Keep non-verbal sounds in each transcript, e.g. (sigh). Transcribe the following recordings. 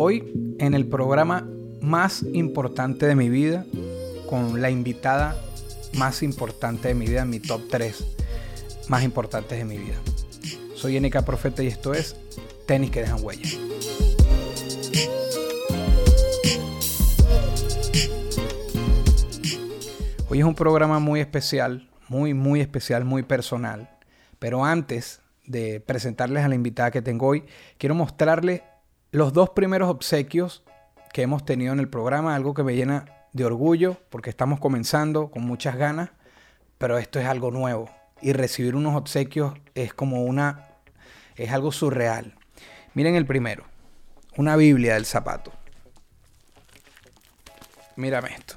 Hoy en el programa más importante de mi vida, con la invitada más importante de mi vida, mi top 3 más importantes de mi vida. Soy NK Profeta y esto es Tenis que dejan huella. Hoy es un programa muy especial, muy, muy especial, muy personal. Pero antes de presentarles a la invitada que tengo hoy, quiero mostrarles los dos primeros obsequios que hemos tenido en el programa, algo que me llena de orgullo porque estamos comenzando con muchas ganas, pero esto es algo nuevo y recibir unos obsequios es como una es algo surreal. Miren el primero, una Biblia del zapato. Mírame esto.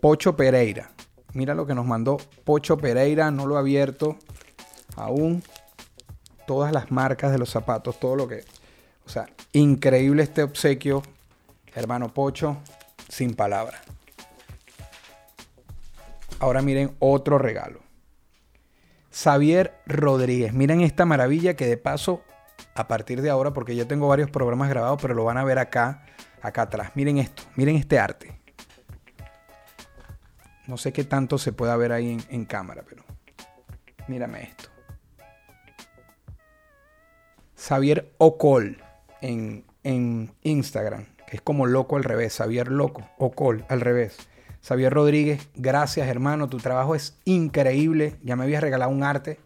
Pocho Pereira. Mira lo que nos mandó Pocho Pereira, no lo he abierto aún. Todas las marcas de los zapatos, todo lo que o sea, increíble este obsequio, hermano Pocho, sin palabras. Ahora miren otro regalo. Xavier Rodríguez. Miren esta maravilla que de paso, a partir de ahora, porque ya tengo varios programas grabados, pero lo van a ver acá, acá atrás. Miren esto, miren este arte. No sé qué tanto se pueda ver ahí en, en cámara, pero mírame esto. Xavier Ocol en, Instagram, que es como loco al revés, Xavier Loco, Ocol al revés. Xavier Rodríguez, gracias hermano, tu trabajo es increíble, ya me habías regalado un arte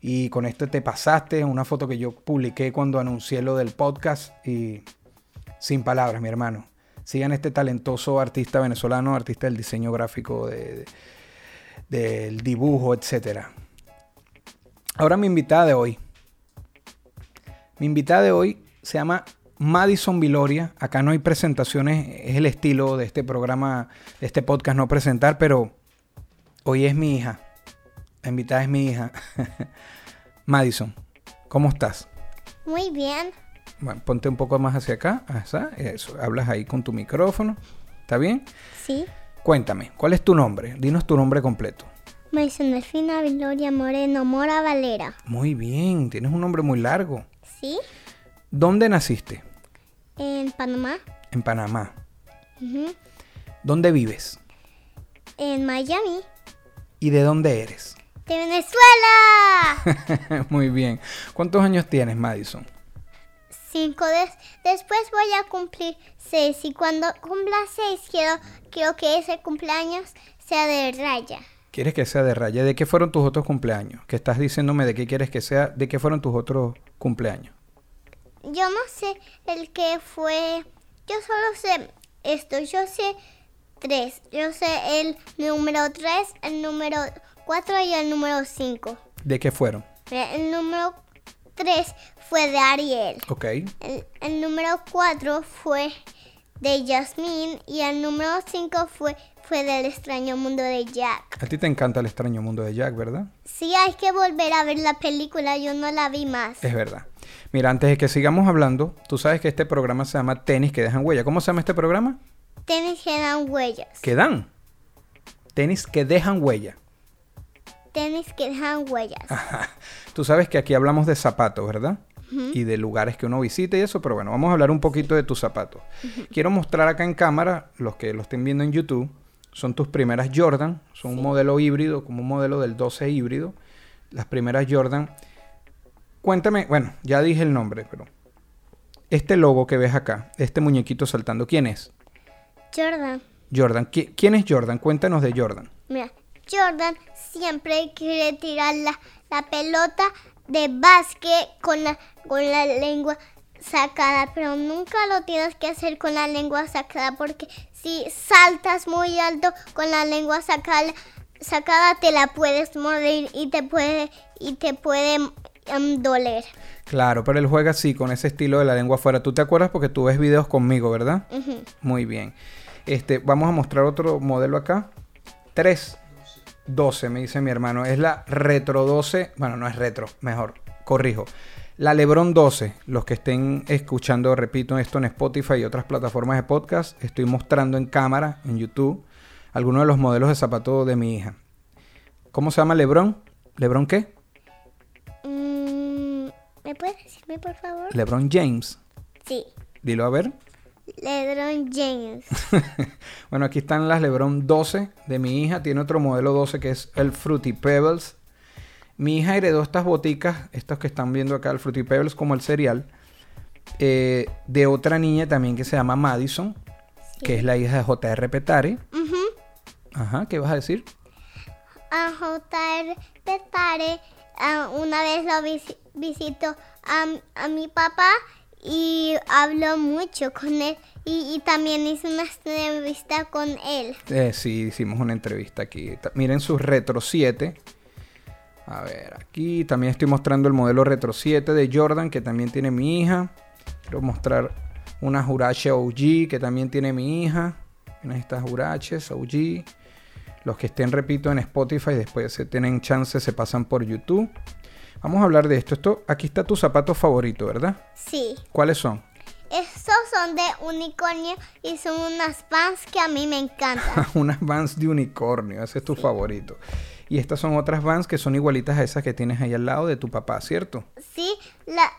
y con esto te pasaste, una foto que yo publiqué cuando anuncié lo del podcast y sin palabras, mi hermano. Sigan este talentoso artista venezolano, artista del diseño gráfico, de, del dibujo, etc. Ahora mi invitada de hoy. Mi invitada de hoy se llama Madison Viloria. Acá no hay presentaciones, es el estilo de este programa, de este podcast, no presentar, pero hoy es mi hija. La invitada es mi hija. (laughs) Madison, ¿cómo estás? Muy bien. Bueno, ponte un poco más hacia acá. Asa, Eso, hablas ahí con tu micrófono. ¿Está bien? Sí. Cuéntame, ¿cuál es tu nombre? Dinos tu nombre completo. Maison Delfina Viloria Moreno Mora Valera. Muy bien, tienes un nombre muy largo. ¿Sí? ¿Dónde naciste? En Panamá. En Panamá. ¿Dónde vives? En Miami. ¿Y de dónde eres? De Venezuela. (laughs) muy bien. ¿Cuántos años tienes, Madison? Cinco des- Después voy a cumplir seis. Y cuando cumpla seis, quiero, quiero que ese cumpleaños sea de raya. ¿Quieres que sea de raya? ¿De qué fueron tus otros cumpleaños? Que estás diciéndome de qué quieres que sea, de qué fueron tus otros cumpleaños. Yo no sé el que fue. Yo solo sé esto. Yo sé tres. Yo sé el número tres, el número cuatro y el número cinco. ¿De qué fueron? El número tres fue de Ariel. Ok. El, el número cuatro fue de Jasmine. Y el número cinco fue, fue del extraño mundo de Jack. A ti te encanta el extraño mundo de Jack, ¿verdad? Sí, hay que volver a ver la película. Yo no la vi más. Es verdad. Mira, antes de que sigamos hablando, tú sabes que este programa se llama Tenis que dejan huella. ¿Cómo se llama este programa? Tenis que dan huellas. Que dan. Tenis que dejan huella. Tenis que dejan huellas. Tú sabes que aquí hablamos de zapatos, ¿verdad? Y de lugares que uno visita y eso, pero bueno, vamos a hablar un poquito de tus zapatos. Quiero mostrar acá en cámara, los que lo estén viendo en YouTube, son tus primeras Jordan, son un modelo híbrido, como un modelo del 12 híbrido. Las primeras Jordan. Cuéntame, bueno, ya dije el nombre, pero este logo que ves acá, este muñequito saltando, ¿quién es? Jordan. Jordan. ¿Qui- ¿Quién es Jordan? Cuéntanos de Jordan. Mira, Jordan siempre quiere tirar la, la pelota de básquet con la, con la lengua sacada, pero nunca lo tienes que hacer con la lengua sacada porque si saltas muy alto con la lengua sacada, sacada te la puedes morder y te puede y te puede em, doler. Claro, pero él juega así, con ese estilo de la lengua afuera. ¿Tú te acuerdas? Porque tú ves videos conmigo, ¿verdad? Muy bien. Este, vamos a mostrar otro modelo acá. 312, me dice mi hermano. Es la Retro 12. Bueno, no es retro, mejor. Corrijo. La Lebron 12. Los que estén escuchando, repito, esto en Spotify y otras plataformas de podcast, estoy mostrando en cámara, en YouTube, algunos de los modelos de zapatos de mi hija. ¿Cómo se llama Lebron? ¿Lebron qué? Mm, ¿Me puedes decirme, por favor? Lebron James. Sí. Dilo a ver. LeBron James. (laughs) bueno, aquí están las Lebron 12 de mi hija. Tiene otro modelo 12 que es el Fruity Pebbles. Mi hija heredó estas boticas, estos que están viendo acá, el Fruity Pebbles como el cereal, eh, de otra niña también que se llama Madison, que es la hija de J.R. Petare. Ajá, ¿qué vas a decir? A J.R. Petare, ah, una vez lo visi- visitó a, a mi papá y habló mucho con él y, también hizo una entrevista con él. Eh, sí, hicimos una entrevista aquí. Miren sus Retro 7. A ver, aquí también estoy mostrando el modelo Retro 7 de Jordan que también tiene mi hija. Quiero mostrar una Jurache OG que también tiene mi hija. Miren estas Juraches OG. Los que estén, repito, en Spotify, después se tienen chance, se pasan por YouTube. Vamos a hablar de esto. esto aquí está tu zapato favorito, ¿verdad? Sí. ¿Cuáles son? Estos son de unicornio y son unas pants que a mí me encantan. (laughs) unas Vans de unicornio, ese es tu favorito. Y estas son otras Vans que son igualitas a esas que tienes ahí al lado de tu papá, ¿cierto? Sí, la,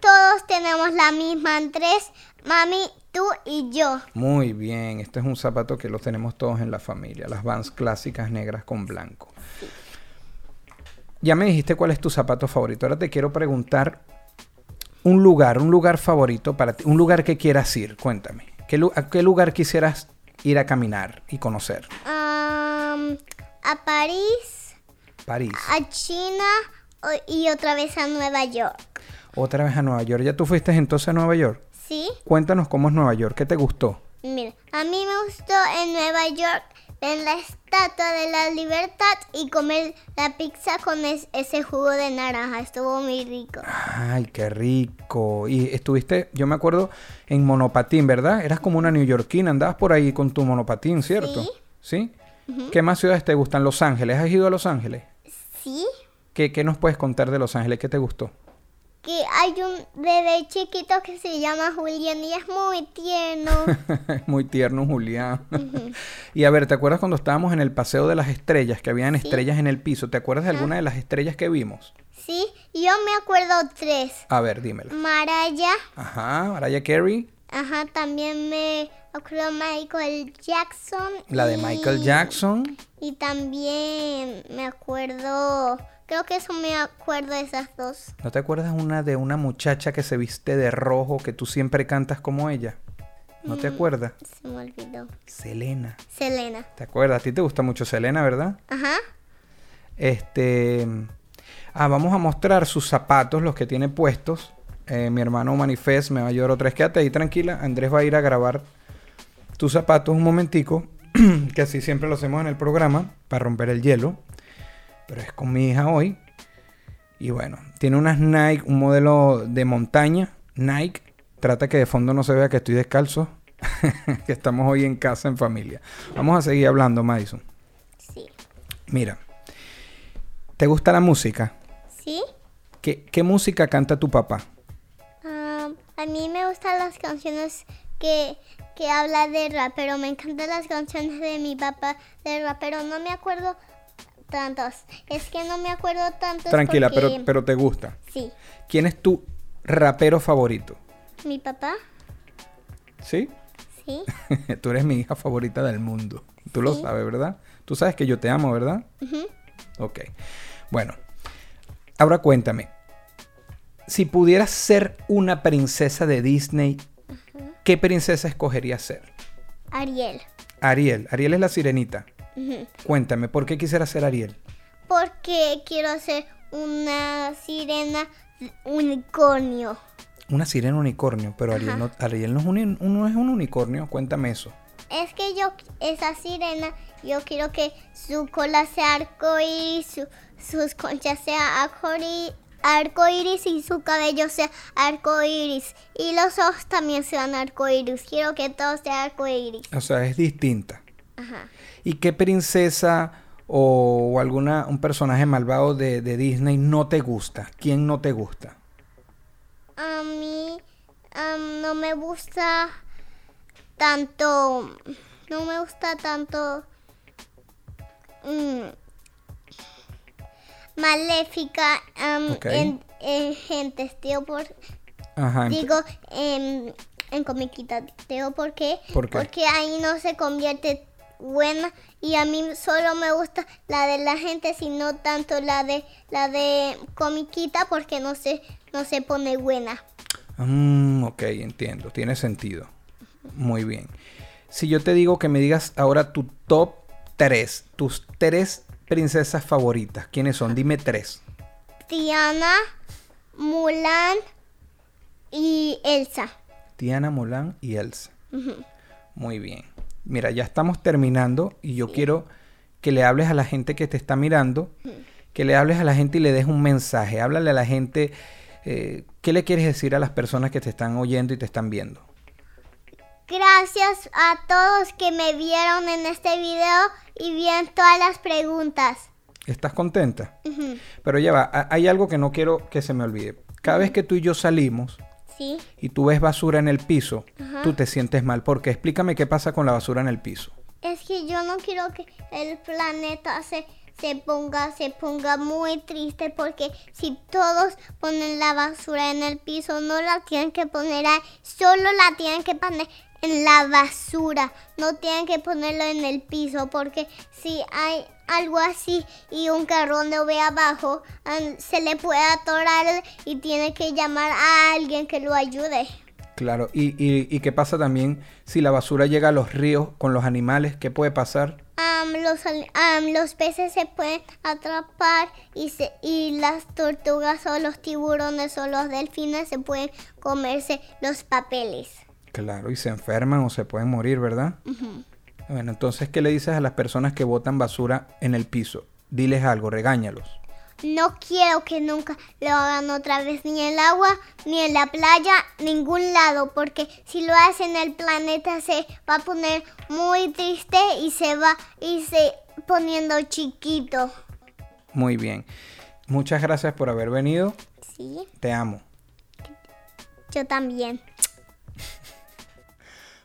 todos tenemos la misma Andrés, mami, tú y yo. Muy bien, este es un zapato que los tenemos todos en la familia, las Vans clásicas negras con blanco. Ya me dijiste cuál es tu zapato favorito. Ahora te quiero preguntar un lugar, un lugar favorito para ti, un lugar que quieras ir. Cuéntame, ¿qué ¿a qué lugar quisieras ir a caminar y conocer? Am, a París, París. a China y otra vez a Nueva York. Otra vez a Nueva York. ¿Ya tú fuiste entonces a Nueva York? ¿Sí? Cuéntanos cómo es Nueva York, ¿qué te gustó? Mira, a mí me gustó en Nueva York ver la estatua de la libertad y comer la pizza con es- ese jugo de naranja. Estuvo muy rico. Ay, qué rico. Y estuviste, yo me acuerdo, en monopatín, ¿verdad? Eras como una neoyorquina, andabas por ahí con tu monopatín, ¿cierto? Sí. ¿Sí? ¿Qué más ciudades te gustan? Los Ángeles. ¿Has ido a Los Ángeles? ¿Sí? ¿Qué, qué nos puedes contar de Los Ángeles? ¿Qué te gustó? Que hay un bebé chiquito que se llama Julián y es muy tierno. (laughs) Muy tierno, Julián. (laughs) y a ver, ¿te acuerdas cuando estábamos en el Paseo de las Estrellas, que habían estrellas en el piso? ¿Te acuerdas de alguna de las estrellas que vimos? ¿Sí? Yo me acuerdo tres. A ver, dímela. Maraya. Ajá, Mariah Carey, Ajá, también me acuerdo Michael Jackson. la de y- Michael Jackson. Y también me acuerdo, creo que eso me acuerdo de esas dos. ¿No te acuerdas una de una muchacha que se viste de rojo que tú siempre cantas como ella? ¿No te acuerdas? Se me olvidó. Selena. Selena. ¿Te acuerdas? A ti te gusta mucho Selena, ¿verdad? Ajá. Este. Ah, vamos a mostrar sus zapatos, los que tiene puestos. Eh, mi hermano Manifest me va a ayudar otra vez. Quédate ahí tranquila. Andrés va a ir a grabar tus zapatos un momentico. (clears throat) que así siempre lo hacemos en el programa. Para romper el hielo. Pero es con mi hija hoy. Y bueno, tiene unas Nike, un modelo de montaña. Nike. Trata que de fondo no se vea que estoy descalzo. (laughs) que estamos hoy en casa en familia. Vamos a seguir hablando, Madison. Sí. Mira, ¿te gusta la música? ¿Sí? ¿Qué, qué música canta tu papá? Ah, a mí me gustan las canciones que, que habla de rap, pero me encantan las canciones de mi papá de rap, pero no me acuerdo tantos. Es que no me acuerdo tantos. Tranquila, porque- pero, pero te gusta. Sí. ¿Quién es tu rapero favorito? Mi papá, ¿Sí? sí. (laughs) Tú eres mi hija favorita del mundo. Tú lo sabes, ¿verdad? Tú sabes que yo te amo, ¿verdad? Ok. Bueno, ahora cuéntame. Si pudieras ser una princesa de Disney, ¿qué princesa escogerías ser? Ariel. Ariel. Ariel es la sirenita. Cuéntame, ¿por qué quisieras ser Ariel? Porque quiero ser una sirena unicornio. Una sirena unicornio, pero Ariel no, Ariel no es, un, no es un unicornio. Cuéntame eso. Es que yo, esa sirena, yo quiero que su cola sea arcoíris, su- sus conchas sea arcoíris, arco iris y su cabello sea arco iris. Y los ojos también sean arco iris. Quiero que todo sea arco iris. O sea, es distinta. Ajá. ¿Y qué princesa o, o alguna un personaje malvado de, de Disney no te gusta? ¿Quién no te gusta? A mí am, no me gusta tanto. No me gusta tanto. mm, maléfica en, en gente, tío, por, Ajá. digo en, en comiquita, tío, ¿por qué? ¿Por qué? Porque ahí no se convierte buena y a mí solo me gusta la de la gente, sino tanto la de la de comiquita porque no se no se pone buena. Mm, ok, entiendo. Tiene sentido. Muy bien. Si yo te digo que me digas ahora tu top 3, tus tres princesas favoritas, ¿quiénes son? Dime tres. Tiana, Mulan y Elsa. Tiana, Mulan y Elsa. Muy bien. Mira, ya estamos terminando y yo quiero que le hables a la gente que te está mirando, que le hables a la gente y le des un mensaje. Háblale a la gente. eh, ¿Qué le quieres decir a las personas que te están oyendo y te están viendo? Gracias a todos que me vieron en este video y vieron todas las preguntas. ¿Estás contenta? Pero ya va, ha- hay algo que no quiero que se me olvide. Cada vez que tú y yo salimos Sí. y tú ves basura en el piso, Ajá. tú te sientes mal. ¿Por qué? Explícame qué pasa con la basura en el piso. Es que yo no quiero que el planeta se, se ponga se ponga muy triste porque si todos ponen la basura en el piso no la tienen que poner ahí, solo la tienen que poner en la basura, no tienen que ponerlo en el piso porque si hay algo así y un carro lo ve abajo, an- se le puede atorar y tiene que llamar a alguien que lo ayude. Claro, y, y- y qué pasa también si la basura llega a los ríos con los animales, ¿qué puede pasar? Los, los peces se pueden atrapar y, se, y las tortugas o los tiburones o los delfines se pueden comerse los papeles. Claro, y se enferman o se pueden morir, ¿verdad? Bueno, entonces, ¿qué le dices a las personas que botan basura en el piso? Diles algo, regáñalos. No quiero que nunca lo hagan otra vez ni en el agua, ni en la playa, ningún lado, porque si lo hacen el planeta se va a poner muy triste y se va y se poniendo chiquito. Muy bien. Muchas gracias por haber venido. Sí, Te amo. yo también.